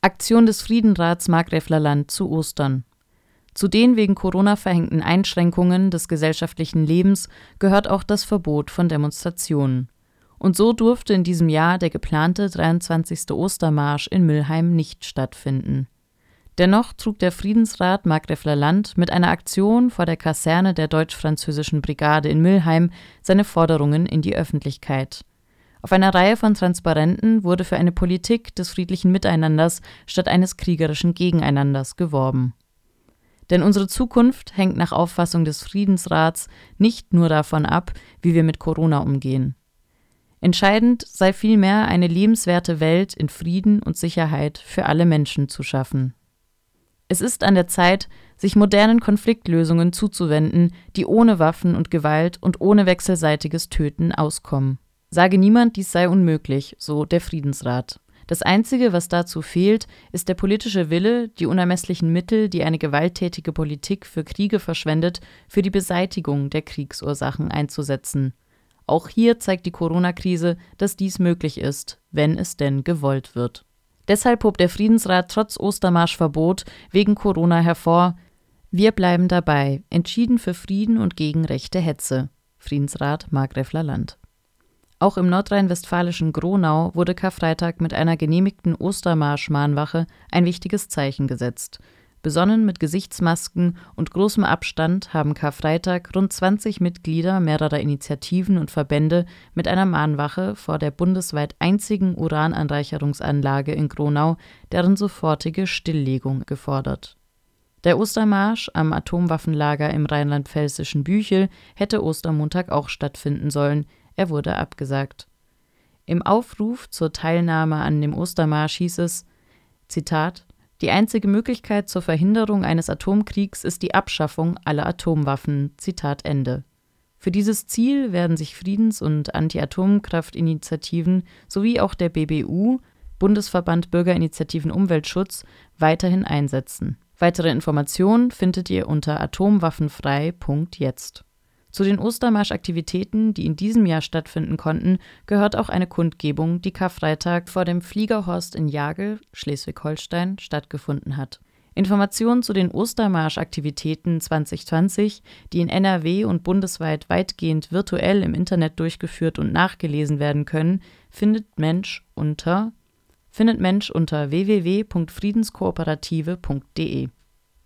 Aktion des Friedenrats Markgräfler Land zu Ostern. Zu den wegen Corona verhängten Einschränkungen des gesellschaftlichen Lebens gehört auch das Verbot von Demonstrationen. Und so durfte in diesem Jahr der geplante 23. Ostermarsch in Müllheim nicht stattfinden. Dennoch trug der Friedensrat Markgräfler Land mit einer Aktion vor der Kaserne der Deutsch-Französischen Brigade in Müllheim seine Forderungen in die Öffentlichkeit. Auf einer Reihe von Transparenten wurde für eine Politik des friedlichen Miteinanders statt eines kriegerischen Gegeneinanders geworben. Denn unsere Zukunft hängt nach Auffassung des Friedensrats nicht nur davon ab, wie wir mit Corona umgehen. Entscheidend sei vielmehr eine lebenswerte Welt in Frieden und Sicherheit für alle Menschen zu schaffen. Es ist an der Zeit, sich modernen Konfliktlösungen zuzuwenden, die ohne Waffen und Gewalt und ohne wechselseitiges Töten auskommen. Sage niemand, dies sei unmöglich, so der Friedensrat. Das Einzige, was dazu fehlt, ist der politische Wille, die unermesslichen Mittel, die eine gewalttätige Politik für Kriege verschwendet, für die Beseitigung der Kriegsursachen einzusetzen. Auch hier zeigt die Corona-Krise, dass dies möglich ist, wenn es denn gewollt wird. Deshalb hob der Friedensrat trotz Ostermarschverbot wegen Corona hervor, wir bleiben dabei, entschieden für Frieden und gegen rechte Hetze. Friedensrat Markgräfler Land. Auch im nordrhein-westfälischen Gronau wurde Karfreitag mit einer genehmigten Ostermarsch-Mahnwache ein wichtiges Zeichen gesetzt. Besonnen mit Gesichtsmasken und großem Abstand haben Karfreitag rund 20 Mitglieder mehrerer Initiativen und Verbände mit einer Mahnwache vor der bundesweit einzigen Urananreicherungsanlage in Gronau deren sofortige Stilllegung gefordert. Der Ostermarsch am Atomwaffenlager im rheinland-pfälzischen Büchel hätte Ostermontag auch stattfinden sollen, er wurde abgesagt. Im Aufruf zur Teilnahme an dem Ostermarsch hieß es: Zitat die einzige Möglichkeit zur Verhinderung eines Atomkriegs ist die Abschaffung aller Atomwaffen. Zitat Ende. Für dieses Ziel werden sich Friedens- und Anti-Atomkraft-Initiativen sowie auch der BBU, Bundesverband Bürgerinitiativen Umweltschutz, weiterhin einsetzen. Weitere Informationen findet ihr unter atomwaffenfrei.jetzt. Zu den Ostermarsch-Aktivitäten, die in diesem Jahr stattfinden konnten, gehört auch eine Kundgebung, die Karfreitag vor dem Fliegerhorst in Jagel, Schleswig-Holstein, stattgefunden hat. Informationen zu den Ostermarsch-Aktivitäten 2020, die in NRW und bundesweit weitgehend virtuell im Internet durchgeführt und nachgelesen werden können, findet Mensch unter findet Mensch unter www.friedenskooperative.de